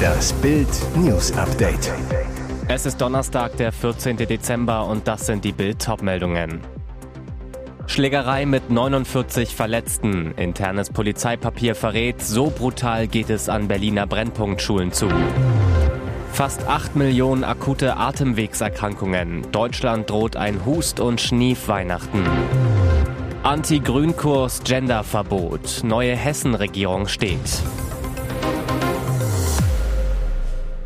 Das Bild News Update. Es ist Donnerstag, der 14. Dezember und das sind die Bild meldungen Schlägerei mit 49 Verletzten. Internes Polizeipapier verrät, so brutal geht es an Berliner Brennpunktschulen zu. Fast 8 Millionen akute Atemwegserkrankungen. Deutschland droht ein Hust- und Schnief-Weihnachten. Anti-Grünkurs Genderverbot. Neue Hessen-Regierung steht.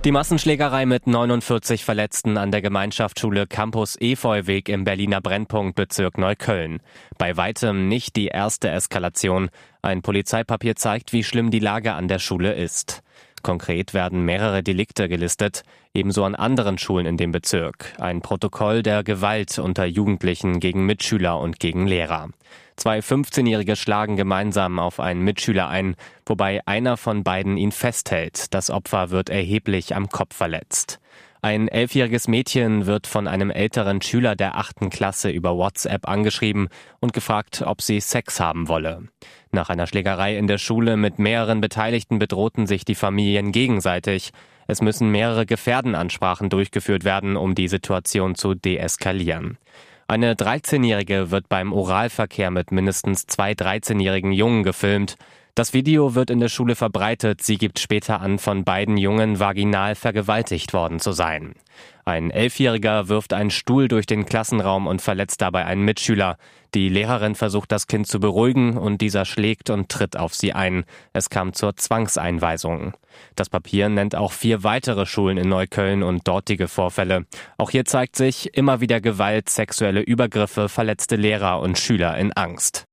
Die Massenschlägerei mit 49 Verletzten an der Gemeinschaftsschule Campus Efeuweg im Berliner Brennpunktbezirk Neukölln. Bei weitem nicht die erste Eskalation. Ein Polizeipapier zeigt, wie schlimm die Lage an der Schule ist. Konkret werden mehrere Delikte gelistet, ebenso an anderen Schulen in dem Bezirk. Ein Protokoll der Gewalt unter Jugendlichen gegen Mitschüler und gegen Lehrer. Zwei 15-Jährige schlagen gemeinsam auf einen Mitschüler ein, wobei einer von beiden ihn festhält. Das Opfer wird erheblich am Kopf verletzt. Ein elfjähriges Mädchen wird von einem älteren Schüler der achten Klasse über WhatsApp angeschrieben und gefragt, ob sie Sex haben wolle. Nach einer Schlägerei in der Schule mit mehreren Beteiligten bedrohten sich die Familien gegenseitig. Es müssen mehrere Gefährdenansprachen durchgeführt werden, um die Situation zu deeskalieren. Eine 13-Jährige wird beim Oralverkehr mit mindestens zwei 13-jährigen Jungen gefilmt. Das Video wird in der Schule verbreitet. Sie gibt später an, von beiden Jungen vaginal vergewaltigt worden zu sein. Ein Elfjähriger wirft einen Stuhl durch den Klassenraum und verletzt dabei einen Mitschüler. Die Lehrerin versucht das Kind zu beruhigen und dieser schlägt und tritt auf sie ein. Es kam zur Zwangseinweisung. Das Papier nennt auch vier weitere Schulen in Neukölln und dortige Vorfälle. Auch hier zeigt sich immer wieder Gewalt, sexuelle Übergriffe, verletzte Lehrer und Schüler in Angst.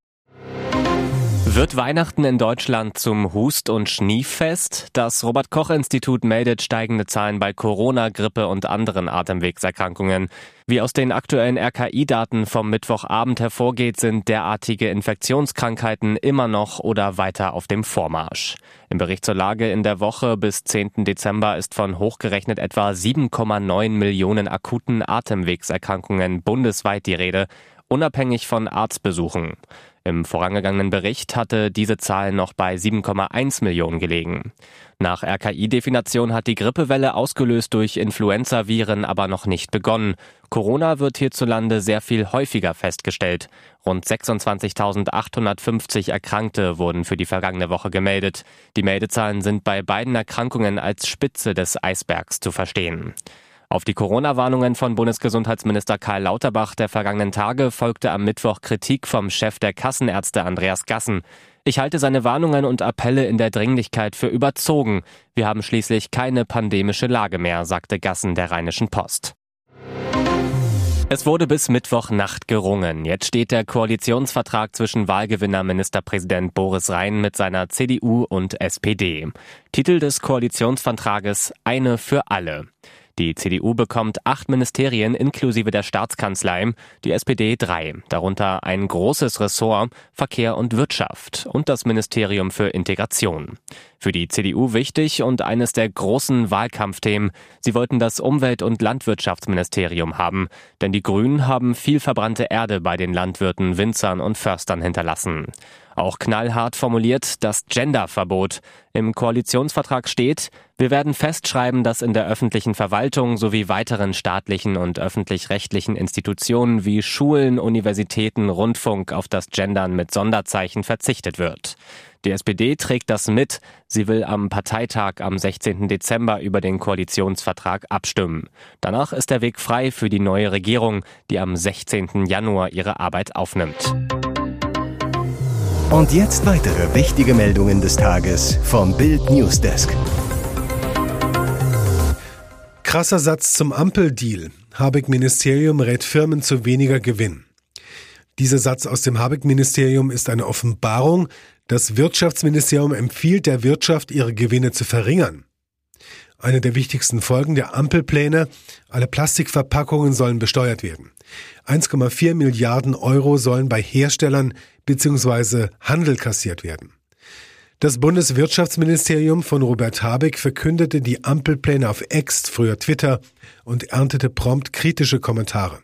Wird Weihnachten in Deutschland zum Hust- und Schnieffest? Das Robert-Koch-Institut meldet steigende Zahlen bei Corona, Grippe und anderen Atemwegserkrankungen. Wie aus den aktuellen RKI-Daten vom Mittwochabend hervorgeht, sind derartige Infektionskrankheiten immer noch oder weiter auf dem Vormarsch. Im Bericht zur Lage in der Woche bis 10. Dezember ist von hochgerechnet etwa 7,9 Millionen akuten Atemwegserkrankungen bundesweit die Rede, unabhängig von Arztbesuchen. Im vorangegangenen Bericht hatte diese Zahl noch bei 7,1 Millionen gelegen. Nach RKI-Definition hat die Grippewelle ausgelöst durch Influenza-Viren aber noch nicht begonnen. Corona wird hierzulande sehr viel häufiger festgestellt. Rund 26.850 Erkrankte wurden für die vergangene Woche gemeldet. Die Meldezahlen sind bei beiden Erkrankungen als Spitze des Eisbergs zu verstehen. Auf die Corona-Warnungen von Bundesgesundheitsminister Karl Lauterbach der vergangenen Tage folgte am Mittwoch Kritik vom Chef der Kassenärzte Andreas Gassen. Ich halte seine Warnungen und Appelle in der Dringlichkeit für überzogen. Wir haben schließlich keine pandemische Lage mehr, sagte Gassen der Rheinischen Post. Es wurde bis Mittwochnacht gerungen. Jetzt steht der Koalitionsvertrag zwischen Wahlgewinner Ministerpräsident Boris Rhein mit seiner CDU und SPD. Titel des Koalitionsvertrages Eine für alle. Die CDU bekommt acht Ministerien inklusive der Staatskanzlei, die SPD drei, darunter ein großes Ressort Verkehr und Wirtschaft und das Ministerium für Integration. Für die CDU wichtig und eines der großen Wahlkampfthemen. Sie wollten das Umwelt- und Landwirtschaftsministerium haben, denn die Grünen haben viel verbrannte Erde bei den Landwirten, Winzern und Förstern hinterlassen. Auch knallhart formuliert das Genderverbot. Im Koalitionsvertrag steht, wir werden festschreiben, dass in der öffentlichen Verwaltung sowie weiteren staatlichen und öffentlich-rechtlichen Institutionen wie Schulen, Universitäten, Rundfunk auf das Gendern mit Sonderzeichen verzichtet wird. Die SPD trägt das mit. Sie will am Parteitag am 16. Dezember über den Koalitionsvertrag abstimmen. Danach ist der Weg frei für die neue Regierung, die am 16. Januar ihre Arbeit aufnimmt. Und jetzt weitere wichtige Meldungen des Tages vom Bild Newsdesk. Krasser Satz zum Ampeldeal. Habeck-Ministerium rät Firmen zu weniger Gewinn. Dieser Satz aus dem Habeck-Ministerium ist eine Offenbarung, das Wirtschaftsministerium empfiehlt der Wirtschaft, ihre Gewinne zu verringern. Eine der wichtigsten Folgen der Ampelpläne, alle Plastikverpackungen sollen besteuert werden. 1,4 Milliarden Euro sollen bei Herstellern bzw. Handel kassiert werden. Das Bundeswirtschaftsministerium von Robert Habeck verkündete die Ampelpläne auf X, früher Twitter, und erntete prompt kritische Kommentare.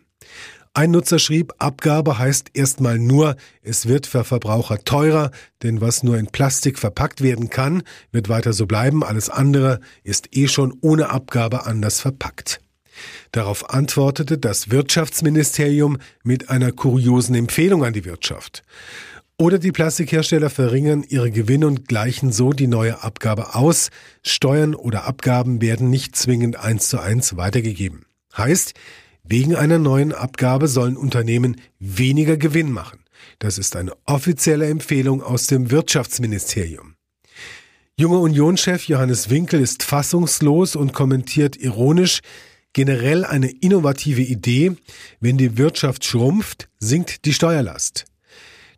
Ein Nutzer schrieb, Abgabe heißt erstmal nur, es wird für Verbraucher teurer, denn was nur in Plastik verpackt werden kann, wird weiter so bleiben, alles andere ist eh schon ohne Abgabe anders verpackt. Darauf antwortete das Wirtschaftsministerium mit einer kuriosen Empfehlung an die Wirtschaft. Oder die Plastikhersteller verringern ihre Gewinne und gleichen so die neue Abgabe aus. Steuern oder Abgaben werden nicht zwingend eins zu eins weitergegeben. Heißt, wegen einer neuen Abgabe sollen Unternehmen weniger Gewinn machen. Das ist eine offizielle Empfehlung aus dem Wirtschaftsministerium. Junger Unionschef Johannes Winkel ist fassungslos und kommentiert ironisch, generell eine innovative Idee, wenn die Wirtschaft schrumpft, sinkt die Steuerlast.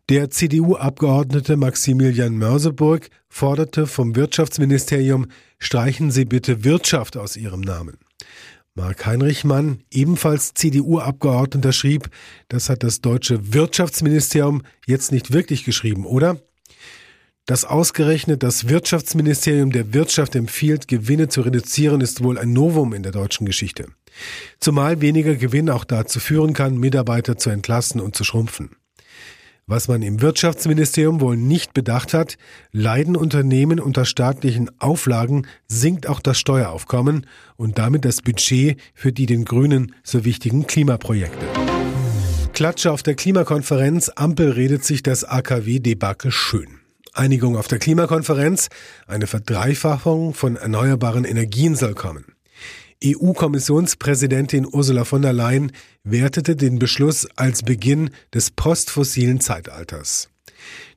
Der CDU-Abgeordnete Maximilian Mörseburg forderte vom Wirtschaftsministerium, streichen Sie bitte Wirtschaft aus Ihrem Namen. Mark Heinrich Mann, ebenfalls CDU-Abgeordneter, schrieb, das hat das deutsche Wirtschaftsministerium jetzt nicht wirklich geschrieben, oder? Dass ausgerechnet das Wirtschaftsministerium der Wirtschaft empfiehlt, Gewinne zu reduzieren, ist wohl ein Novum in der deutschen Geschichte. Zumal weniger Gewinn auch dazu führen kann, Mitarbeiter zu entlassen und zu schrumpfen. Was man im Wirtschaftsministerium wohl nicht bedacht hat, leiden Unternehmen unter staatlichen Auflagen, sinkt auch das Steueraufkommen und damit das Budget für die den Grünen so wichtigen Klimaprojekte. Klatsche auf der Klimakonferenz, Ampel redet sich das AKW-Debakel schön. Einigung auf der Klimakonferenz, eine Verdreifachung von erneuerbaren Energien soll kommen. EU-Kommissionspräsidentin Ursula von der Leyen wertete den Beschluss als Beginn des postfossilen Zeitalters.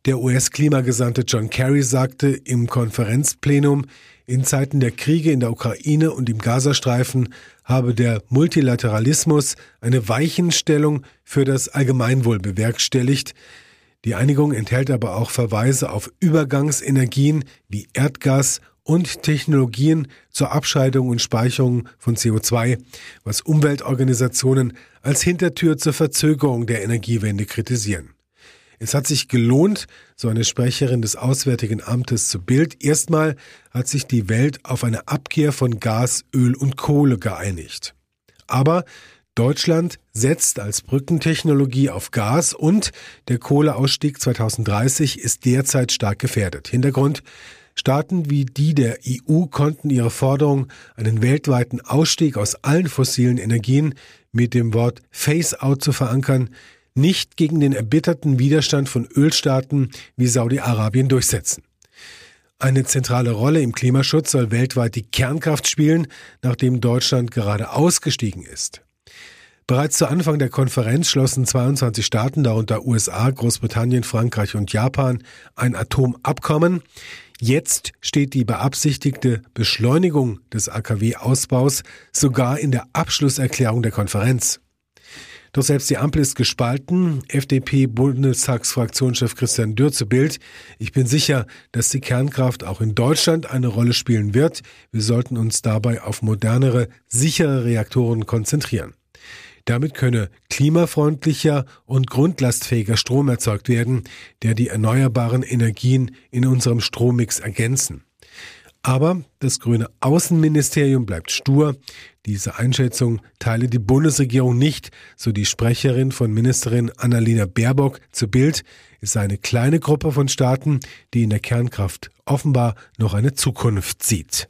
Der US-Klimagesandte John Kerry sagte im Konferenzplenum, in Zeiten der Kriege in der Ukraine und im Gazastreifen habe der Multilateralismus eine Weichenstellung für das Allgemeinwohl bewerkstelligt. Die Einigung enthält aber auch Verweise auf Übergangsenergien wie Erdgas und Technologien zur Abscheidung und Speicherung von CO2, was Umweltorganisationen als Hintertür zur Verzögerung der Energiewende kritisieren. Es hat sich gelohnt, so eine Sprecherin des Auswärtigen Amtes zu Bild. Erstmal hat sich die Welt auf eine Abkehr von Gas, Öl und Kohle geeinigt. Aber Deutschland setzt als Brückentechnologie auf Gas und der Kohleausstieg 2030 ist derzeit stark gefährdet. Hintergrund Staaten wie die der EU konnten ihre Forderung, einen weltweiten Ausstieg aus allen fossilen Energien mit dem Wort Face-out zu verankern, nicht gegen den erbitterten Widerstand von Ölstaaten wie Saudi-Arabien durchsetzen. Eine zentrale Rolle im Klimaschutz soll weltweit die Kernkraft spielen, nachdem Deutschland gerade ausgestiegen ist. Bereits zu Anfang der Konferenz schlossen 22 Staaten, darunter USA, Großbritannien, Frankreich und Japan, ein Atomabkommen. Jetzt steht die beabsichtigte Beschleunigung des AKW-Ausbaus sogar in der Abschlusserklärung der Konferenz. Doch selbst die Ampel ist gespalten. FDP-Bundestagsfraktionschef Christian Dürr zu Bild. Ich bin sicher, dass die Kernkraft auch in Deutschland eine Rolle spielen wird. Wir sollten uns dabei auf modernere, sichere Reaktoren konzentrieren. Damit könne klimafreundlicher und grundlastfähiger Strom erzeugt werden, der die erneuerbaren Energien in unserem Strommix ergänzen. Aber das grüne Außenministerium bleibt stur. Diese Einschätzung teile die Bundesregierung nicht, so die Sprecherin von Ministerin Annalena Baerbock zu Bild. Es sei eine kleine Gruppe von Staaten, die in der Kernkraft offenbar noch eine Zukunft sieht.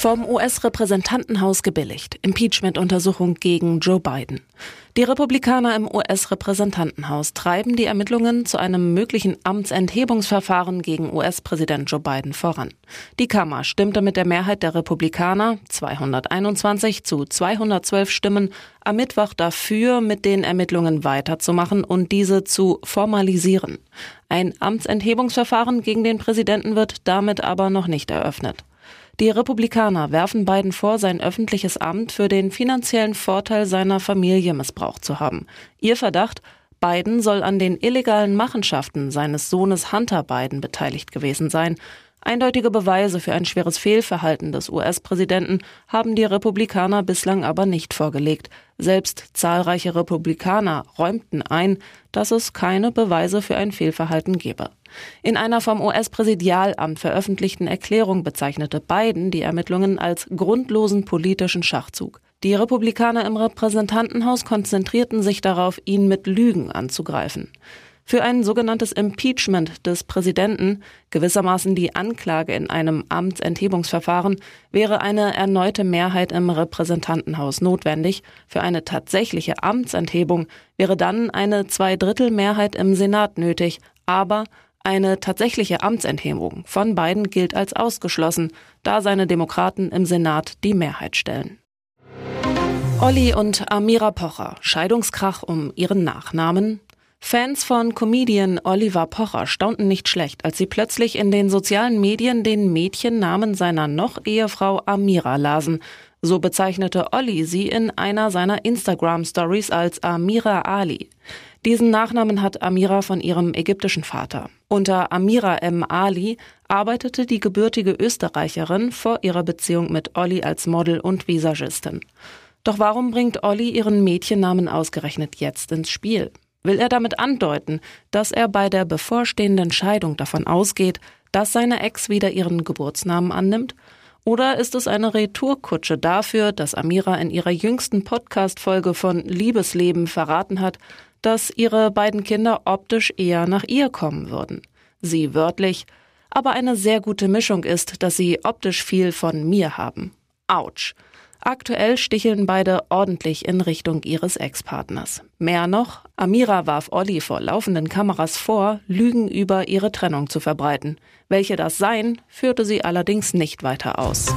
Vom US-Repräsentantenhaus gebilligt. Impeachment-Untersuchung gegen Joe Biden. Die Republikaner im US-Repräsentantenhaus treiben die Ermittlungen zu einem möglichen Amtsenthebungsverfahren gegen US-Präsident Joe Biden voran. Die Kammer stimmte mit der Mehrheit der Republikaner 221 zu 212 Stimmen am Mittwoch dafür, mit den Ermittlungen weiterzumachen und diese zu formalisieren. Ein Amtsenthebungsverfahren gegen den Präsidenten wird damit aber noch nicht eröffnet. Die Republikaner werfen Biden vor, sein öffentliches Amt für den finanziellen Vorteil seiner Familie missbraucht zu haben. Ihr Verdacht, Biden soll an den illegalen Machenschaften seines Sohnes Hunter Biden beteiligt gewesen sein. Eindeutige Beweise für ein schweres Fehlverhalten des US-Präsidenten haben die Republikaner bislang aber nicht vorgelegt. Selbst zahlreiche Republikaner räumten ein, dass es keine Beweise für ein Fehlverhalten gebe. In einer vom US-Präsidialamt veröffentlichten Erklärung bezeichnete Biden die Ermittlungen als grundlosen politischen Schachzug. Die Republikaner im Repräsentantenhaus konzentrierten sich darauf, ihn mit Lügen anzugreifen. Für ein sogenanntes Impeachment des Präsidenten, gewissermaßen die Anklage in einem Amtsenthebungsverfahren, wäre eine erneute Mehrheit im Repräsentantenhaus notwendig. Für eine tatsächliche Amtsenthebung wäre dann eine Zweidrittelmehrheit im Senat nötig, aber eine tatsächliche Amtsenthebung von Biden gilt als ausgeschlossen, da seine Demokraten im Senat die Mehrheit stellen. Olli und Amira Pocher, Scheidungskrach um ihren Nachnamen, Fans von Comedian Oliver Pocher staunten nicht schlecht, als sie plötzlich in den sozialen Medien den Mädchennamen seiner noch-Ehefrau Amira lasen. So bezeichnete Olli sie in einer seiner Instagram-Stories als Amira Ali. Diesen Nachnamen hat Amira von ihrem ägyptischen Vater. Unter Amira M. Ali arbeitete die gebürtige Österreicherin vor ihrer Beziehung mit Olli als Model und Visagistin. Doch warum bringt Olli ihren Mädchennamen ausgerechnet jetzt ins Spiel? Will er damit andeuten, dass er bei der bevorstehenden Scheidung davon ausgeht, dass seine Ex wieder ihren Geburtsnamen annimmt? Oder ist es eine Retourkutsche dafür, dass Amira in ihrer jüngsten Podcast-Folge von Liebesleben verraten hat, dass ihre beiden Kinder optisch eher nach ihr kommen würden? Sie wörtlich, aber eine sehr gute Mischung ist, dass sie optisch viel von mir haben. Autsch. Aktuell sticheln beide ordentlich in Richtung ihres Ex-Partners. Mehr noch, Amira warf Olli vor laufenden Kameras vor, Lügen über ihre Trennung zu verbreiten. Welche das seien, führte sie allerdings nicht weiter aus.